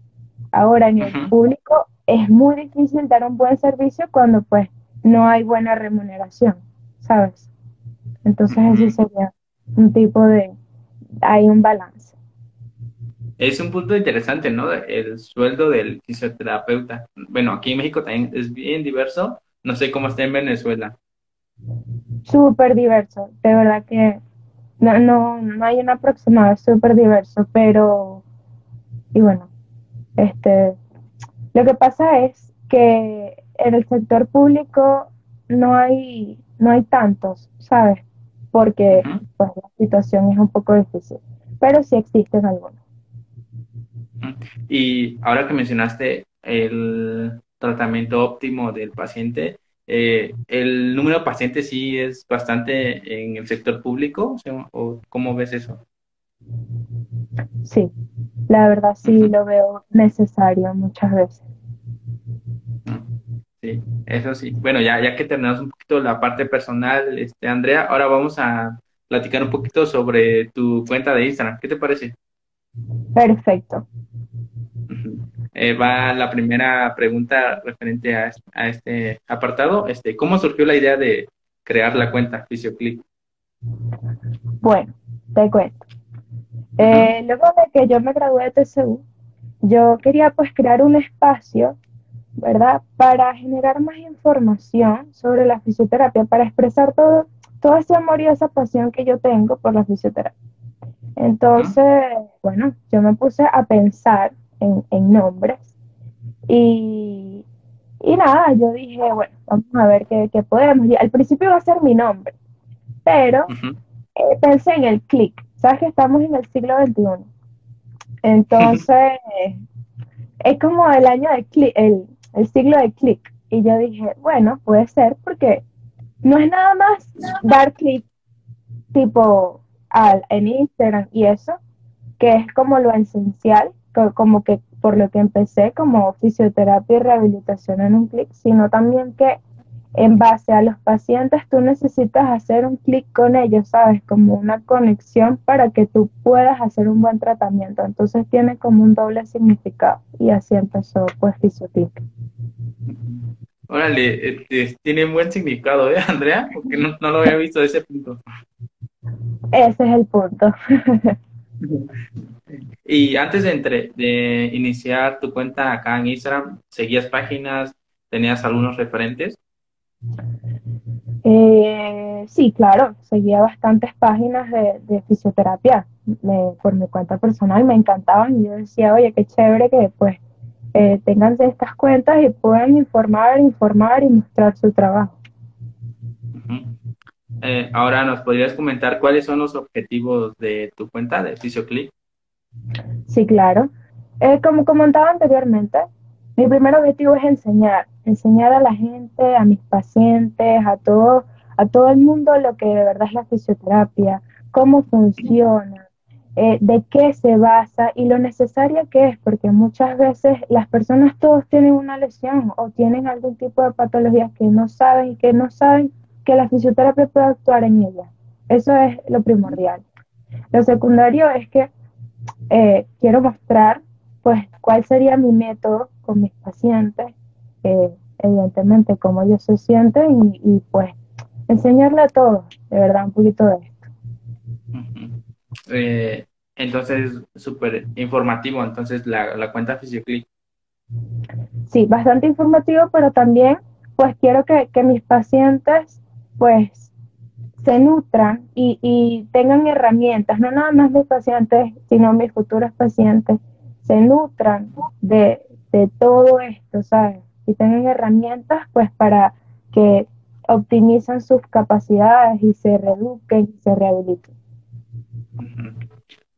Ahora, en el público es muy difícil dar un buen servicio cuando, pues, no hay buena remuneración, ¿sabes? Entonces ese sería un tipo de, hay un balance. Es un punto interesante, ¿no? El sueldo del fisioterapeuta. Bueno, aquí en México también es bien diverso. No sé cómo está en Venezuela. Súper diverso. De verdad que no, no, no hay un aproximado, es súper diverso. Pero, y bueno, este, lo que pasa es que en el sector público no hay, no hay tantos, ¿sabes? Porque pues, la situación es un poco difícil, pero sí existen algunos. Y ahora que mencionaste el tratamiento óptimo del paciente, eh, ¿el número de pacientes sí es bastante en el sector público? ¿O cómo ves eso? Sí, la verdad sí lo veo necesario muchas veces. Sí, eso sí. Bueno, ya, ya que terminamos un poquito la parte personal, este, Andrea, ahora vamos a platicar un poquito sobre tu cuenta de Instagram. ¿Qué te parece? Perfecto. Eh, va la primera pregunta referente a, a, este apartado. Este, ¿Cómo surgió la idea de crear la cuenta FisioClick? Bueno, te cuento. Eh, luego de que yo me gradué de TCU, yo quería pues crear un espacio ¿verdad? Para generar más información sobre la fisioterapia, para expresar todo, todo ese amor y esa pasión que yo tengo por la fisioterapia. Entonces, bueno, yo me puse a pensar en, nombres y, y, nada, yo dije, bueno, vamos a ver qué, podemos. Y al principio iba a ser mi nombre, pero eh, pensé en el clic. Sabes que estamos en el siglo XXI. Entonces, <laughs> es como el año de clic, el, el siglo de clic. Y yo dije, bueno, puede ser porque no es nada más dar clic tipo al, en Instagram y eso, que es como lo esencial, como que por lo que empecé como fisioterapia y rehabilitación en un clic, sino también que en base a los pacientes tú necesitas hacer un clic con ellos, ¿sabes? Como una conexión para que tú puedas hacer un buen tratamiento. Entonces tiene como un doble significado y así empezó pues Fisioclick. Órale, este, tiene buen significado, ¿eh, Andrea? Porque no, lo había visto de ese punto. Ese es el punto. <laughs> y antes de, entre, de iniciar tu cuenta acá en Instagram, ¿seguías páginas? ¿Tenías algunos referentes? Eh, sí, claro, seguía bastantes páginas de, fisioterapia por mi cuenta personal, me encantaban y yo decía, oye, qué chévere que pues eh, tengan estas cuentas y puedan informar, informar y mostrar su trabajo. Eh, ahora, ¿nos podrías comentar cuáles son los objetivos de tu cuenta de FisioClick? Sí, claro. Eh, como comentaba anteriormente, mi primer objetivo es enseñar, enseñar a la gente, a mis pacientes, a todo, a todo el mundo lo que de verdad es la fisioterapia, cómo funciona, eh, de qué se basa y lo necesaria que es, porque muchas veces las personas todos tienen una lesión o tienen algún tipo de patología que no saben y que no saben que la fisioterapia puede actuar en ella. Eso es lo primordial. Lo secundario es que eh, quiero mostrar pues cuál sería mi método con mis pacientes, evidentemente cómo ellos se sienten y, pues enseñarle a todos, de verdad, un poquito de esto. Eh, entonces, súper informativo, entonces la, la cuenta FisioClick. Sí, bastante informativo, pero también pues quiero que, que mis pacientes pues se nutran y, y, tengan herramientas, no nada más mis pacientes, sino mis futuros pacientes, se nutran de, de todo esto, ¿sabes? Y tengan herramientas pues para que optimizan sus capacidades y se reeduquen y se rehabiliten.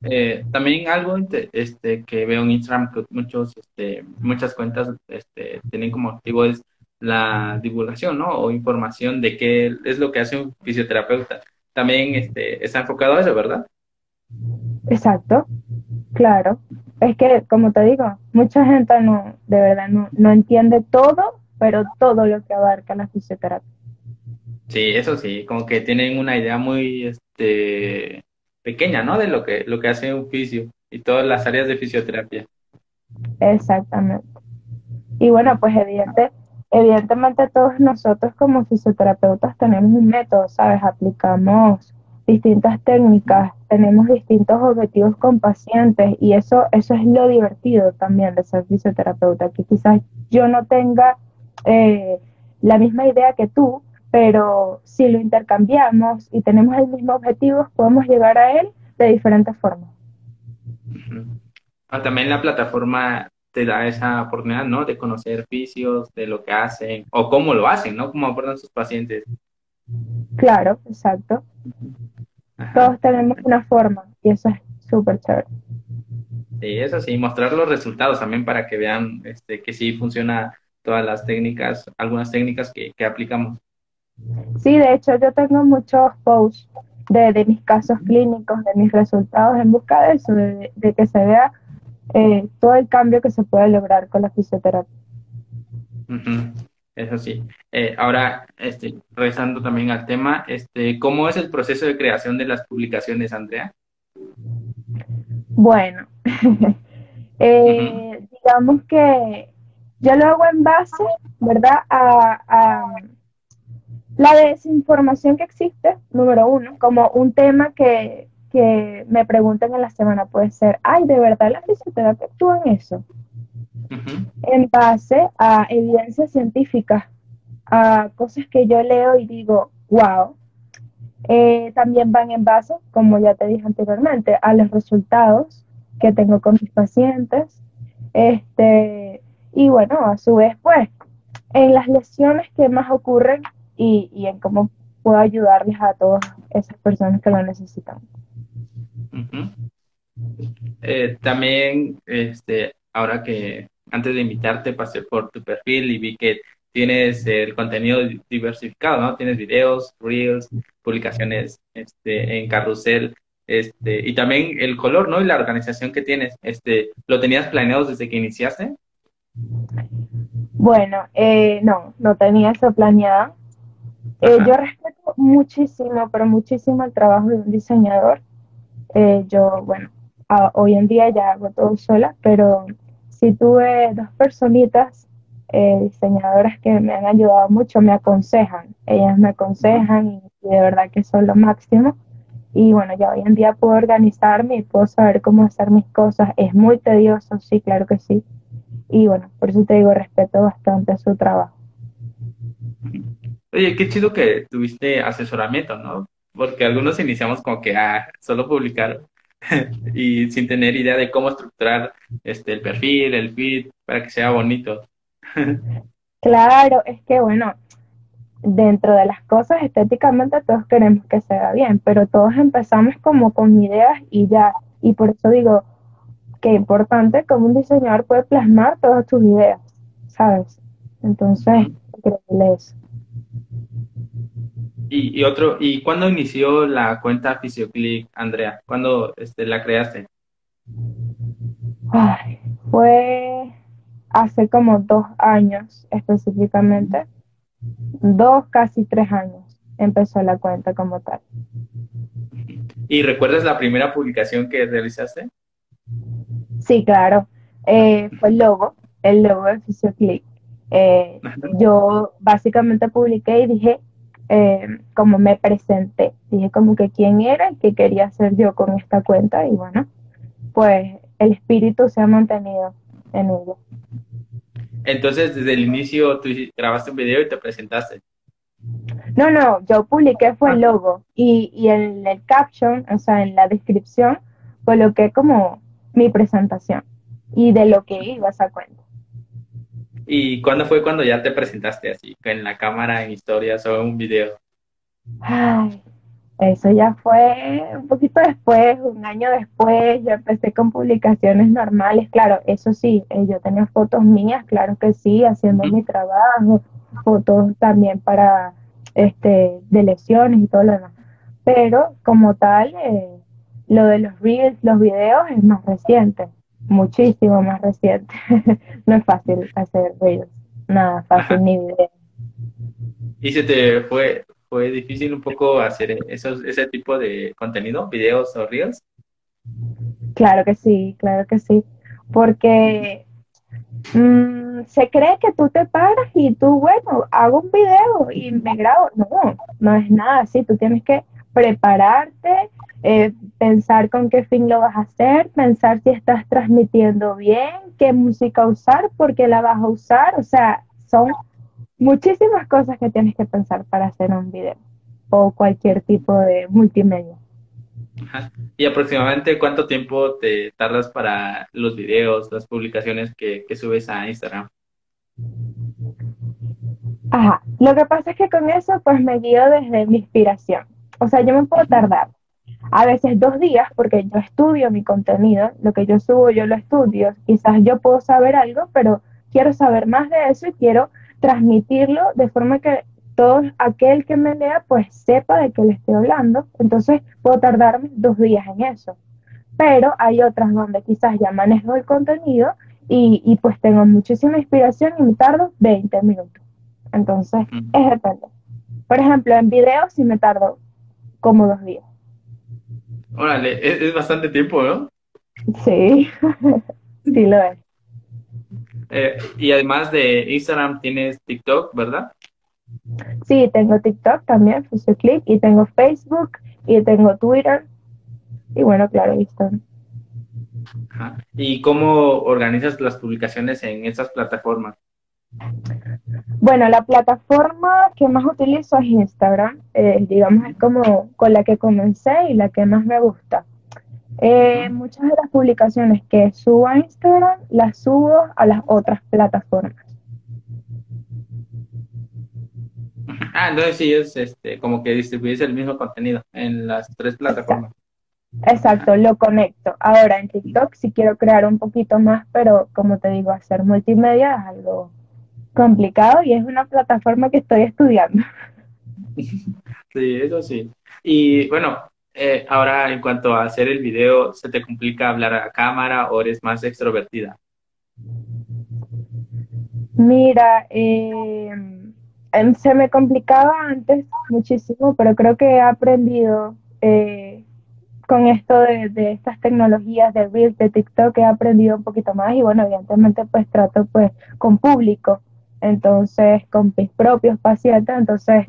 Eh, también algo este, que veo en Instagram que muchos, este, muchas cuentas este, tienen como objetivo es la divulgación, ¿no? O información de qué es lo que hace un fisioterapeuta. También este, está enfocado a eso, ¿verdad? Exacto, claro. Es que, como te digo, mucha gente no, de verdad, no, no entiende todo, pero todo lo que abarca la fisioterapia. Sí, eso sí, como que tienen una idea muy este, pequeña, ¿no? De lo que, lo que hace un fisio y todas las áreas de fisioterapia. Exactamente. Y bueno, pues evidente, evidentemente todos nosotros como fisioterapeutas tenemos un método, ¿sabes? Aplicamos distintas técnicas, tenemos distintos objetivos con pacientes y eso, eso es lo divertido también de ser fisioterapeuta, que quizás yo no tenga eh, la misma idea que tú, pero si lo intercambiamos y tenemos el mismo objetivo, podemos llegar a él de diferentes formas. Ah, también la plataforma te da esa oportunidad, ¿no? De conocer fisios, de lo que hacen o cómo lo hacen, ¿no? Cómo abordan sus pacientes. Claro, exacto. Todos tenemos una forma y eso es súper chévere. Sí, eso sí, mostrar los resultados también para que vean este, que sí funciona todas las técnicas, algunas técnicas que, aplicamos. Sí, de hecho yo tengo muchos posts de, mis casos clínicos, de mis resultados en busca de eso, de, de que se vea eh, todo el cambio que se puede lograr con la fisioterapia. Eso sí. Eh, ahora, este, regresando también al tema, este, ¿cómo es el proceso de creación de las publicaciones, Andrea? Bueno, <laughs> eh, digamos que yo lo hago en base, ¿verdad? a, la desinformación que existe, número uno, como un tema que, que me preguntan en la semana puede ser, ay, ¿de verdad la fisioterapia actúa en eso? En base a evidencias científicas, a cosas que yo leo y digo, wow. Eh, también van en base, como ya te dije anteriormente, a los resultados que tengo con mis pacientes. Este, y bueno, a su vez, pues, en las lesiones que más ocurren y, y en cómo puedo ayudarles a todas esas personas que lo necesitan. Eh, también, este, ahora que antes de invitarte pasé por tu perfil y vi que tienes el contenido diversificado, ¿no? Tienes videos, reels, publicaciones este, en carrusel, este, y también el color, ¿no? Y la organización que tienes, este, ¿lo tenías planeado desde que iniciaste? Bueno, eh, no, no tenía eso planeado. Eh, yo respeto muchísimo, pero muchísimo el trabajo de un diseñador eh, yo, bueno, hoy en día ya hago todo sola, pero sí tuve dos personitas eh, diseñadoras que me han ayudado mucho, me aconsejan, ellas me aconsejan y, de verdad que son lo máximo. Y bueno, ya hoy en día puedo organizarme y puedo saber cómo hacer mis cosas. Es muy tedioso, sí, claro que sí. Y bueno, por eso te digo, respeto bastante su trabajo. Oye, qué chido que tuviste asesoramiento, ¿no? porque algunos iniciamos como que ah, solo publicar <laughs> y sin tener idea de cómo estructurar este el perfil, el feed, para que sea bonito. <laughs> claro, es que bueno, dentro de las cosas estéticamente todos queremos que se vea bien, pero todos empezamos como con ideas y ya, y por eso digo que importante como un diseñador puede plasmar todas tus ideas, ¿sabes? Entonces, que eso. Y, otro, ¿y cuándo inició la cuenta FisioClick, Andrea? ¿Cuándo este, la creaste? fue hace como dos años específicamente. Dos, casi tres años empezó la cuenta como tal. ¿Y recuerdas la primera publicación que realizaste? Sí, claro. Eh, fue el logo, el logo de FisioClick. Eh, yo básicamente publiqué y dije, eh, como me presenté. Dije como que quién era y qué quería hacer yo con esta cuenta y bueno, pues el espíritu se ha mantenido en ella. Entonces, desde el inicio tú grabaste un video y te presentaste. No, no, yo publiqué fue el ah. logo y, y en el caption, o sea, en la descripción, coloqué como mi presentación y de lo que iba a esa cuenta. ¿Y cuándo fue cuando ya te presentaste así, en la cámara, en historias o en un video? Ay, eso ya fue un poquito después, un año después, yo empecé con publicaciones normales, claro, eso sí, eh, yo tenía fotos mías, claro que sí, haciendo mi trabajo, fotos también para, este, de lesiones y todo lo demás, pero como tal, eh, lo de los reels, los videos es más reciente muchísimo más reciente. <laughs> no es fácil hacer reels, nada fácil ni video. ¿Y se te fue, fue difícil un poco hacer esos, ese tipo de contenido, videos o reels? Claro que sí, claro que sí, porque mm, se cree que tú te paras y tú, bueno, hago un video y me grabo. No, no es nada así. Tú tienes que prepararte, eh, pensar con qué fin lo vas a hacer, pensar si estás transmitiendo bien, qué música usar, por qué la vas a usar. O sea, son muchísimas cosas que tienes que pensar para hacer un video o cualquier tipo de multimedia. ¿Y aproximadamente cuánto tiempo te tardas para los videos, las publicaciones que, subes a Instagram? Ajá, lo que pasa es que con eso pues me guío desde mi inspiración. O sea, yo me puedo tardar a veces dos días porque yo estudio mi contenido, lo que yo subo yo lo estudio, quizás yo puedo saber algo, pero quiero saber más de eso y quiero transmitirlo de forma que todo aquel que me lea pues sepa de qué le estoy hablando, entonces puedo tardarme dos días en eso. Pero hay otras donde quizás ya manejo el contenido y, pues tengo muchísima inspiración y me tardo 20 minutos. Entonces, es depende. Por ejemplo, en video sí me tardo como dos días. Órale, es, bastante tiempo, ¿no? Sí, <laughs> sí lo es. Eh, y además de Instagram tienes TikTok, ¿verdad? Sí, tengo TikTok también, Clip, y tengo Facebook, y tengo Twitter, y bueno, claro, Instagram. ¿Y cómo organizas las publicaciones en esas plataformas? Bueno, la plataforma que más utilizo es Instagram, eh, digamos, es como con la que comencé y la que más me gusta. Eh, muchas de las publicaciones que subo a Instagram las subo a las otras plataformas. Ah, entonces sí es este, como que distribuyes el mismo contenido en las tres plataformas. Exacto, lo conecto. Ahora en TikTok sí quiero crear un poquito más, pero como te digo, hacer multimedia es algo complicado y es una plataforma que estoy estudiando. Sí, eso sí. Y bueno, eh, ahora en cuanto a hacer el video, ¿se te complica hablar a cámara o eres más extrovertida? Mira, eh, Em, se me complicaba antes muchísimo, pero creo que he aprendido eh, con esto de, estas tecnologías de Reels, de TikTok, he aprendido un poquito más y bueno, evidentemente pues trato pues con público, entonces con mis propios pacientes, entonces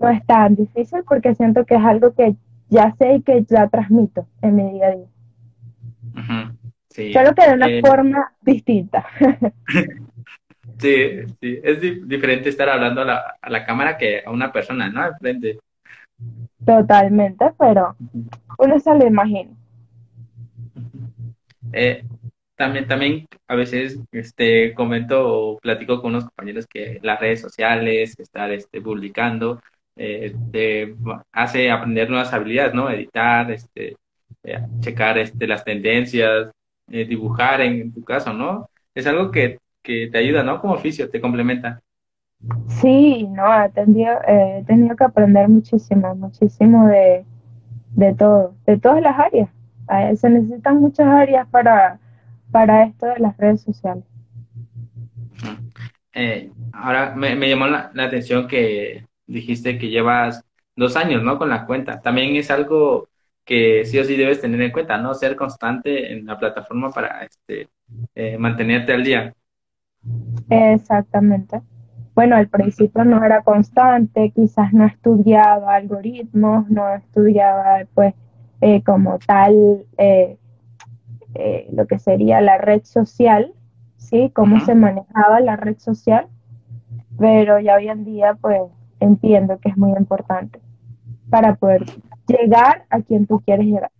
no es tan difícil porque siento que es algo que ya sé y que ya transmito en mi día a día. Solo que de una eh, forma distinta. <laughs> Sí, sí, es diferente estar hablando a la, a la cámara que a una persona, ¿no? Al frente. Totalmente, pero uno se lo imagina. Eh, también, también a veces este, comento o platico con unos compañeros que las redes sociales, estar este, publicando, eh, te hace aprender nuevas habilidades, ¿no? Editar, este, eh, checar este, las tendencias, dibujar en, en, tu caso, ¿no? Es algo que que te ayuda, ¿no? Como oficio, te complementa. Sí, no, he tenido, eh, he tenido que aprender muchísimo, muchísimo de, de todo, de todas las áreas. Se necesitan muchas áreas para, para esto de las redes sociales. Eh, ahora me, me llamó la, la, atención que dijiste que llevas dos años, ¿no? Con la cuenta. También es algo que sí o sí debes tener en cuenta, ¿no? Ser constante en la plataforma para este, eh, mantenerte al día. Exactamente. Bueno, al principio no era constante, quizás no estudiaba algoritmos, no estudiaba pues eh, como tal eh, eh, lo que sería la red social, ¿sí? Cómo se manejaba la red social, pero ya hoy en día pues entiendo que es muy importante para poder llegar a quien tú quieres llegar.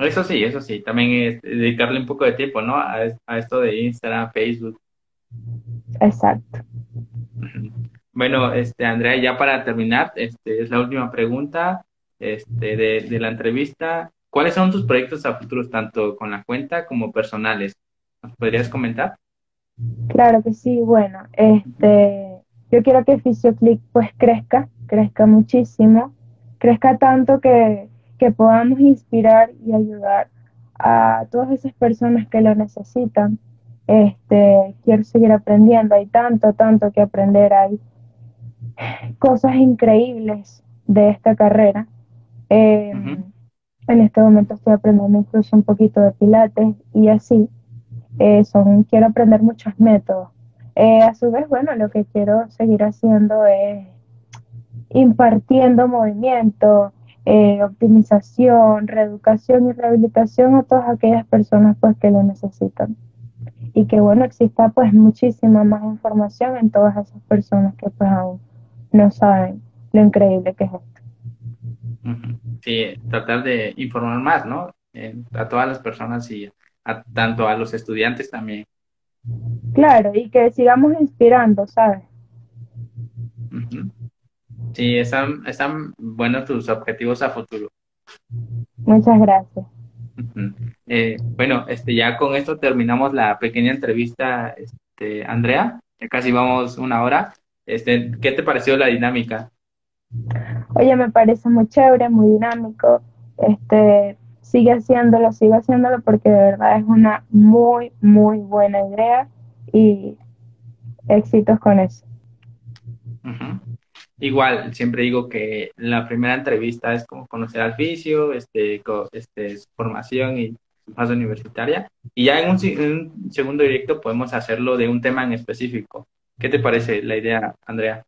Eso sí, eso sí, también es dedicarle un poco de tiempo, ¿no? A, esto de Instagram, Facebook. Exacto. Bueno, este, Andrea, ya para terminar, este, es la última pregunta este, de, la entrevista. ¿Cuáles son tus proyectos a futuros, tanto con la cuenta como personales? ¿Nos podrías comentar? Claro que sí, bueno, este, yo quiero que FisioClick pues crezca, crezca muchísimo, crezca tanto que que podamos inspirar y ayudar a todas esas personas que lo necesitan. Este, quiero seguir aprendiendo, hay tanto, tanto que aprender, hay cosas increíbles de esta carrera. Em, en este momento estoy aprendiendo incluso un poquito de pilates y así. eh, son, quiero aprender muchos métodos. Eh, a su vez, bueno, lo que quiero seguir haciendo es impartiendo movimiento, eh, optimización, reeducación y rehabilitación a todas aquellas personas pues que lo necesitan. Y que bueno, exista pues muchísima más información en todas esas personas que pues aún no saben lo increíble que es esto. Sí, tratar de informar más, ¿no? a todas las personas y a, tanto a los estudiantes también. Claro, y que sigamos inspirando, ¿sabes? Sí, están, están buenos tus objetivos a futuro. Muchas gracias. Eh, bueno, este, ya con esto terminamos la pequeña entrevista, este, Andrea. Ya casi vamos una hora. Este, ¿Qué te pareció la dinámica? Oye, me parece muy chévere, muy dinámico. Este, sigue haciéndolo, sigue haciéndolo porque de verdad es una muy, muy buena idea y éxitos con eso. Igual, siempre digo que la primera entrevista es como conocer al fisio, este, este, su formación y su fase universitaria. Y ya en un, segundo directo podemos hacerlo de un tema en específico. ¿Qué te parece la idea, Andrea?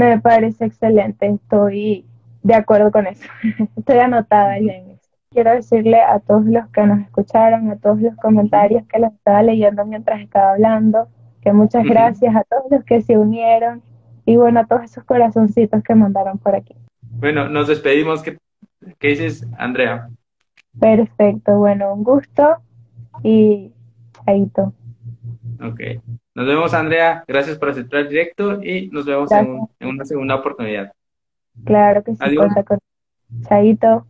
Me parece excelente, estoy de acuerdo con eso. <laughs> estoy anotada ya en eso. Quiero decirle a todos los que nos escucharon, a todos los comentarios que los estaba leyendo mientras estaba hablando, que muchas gracias a todos los que se unieron y bueno, a todos esos corazoncitos que mandaron por aquí. Bueno, nos despedimos. ¿Qué, qué dices, Andrea? Perfecto, bueno, un gusto y chaito. Ok. Nos vemos, Andrea. Gracias por aceptar el directo y nos vemos en, una segunda oportunidad. Claro que sí. Adiós. Chaito.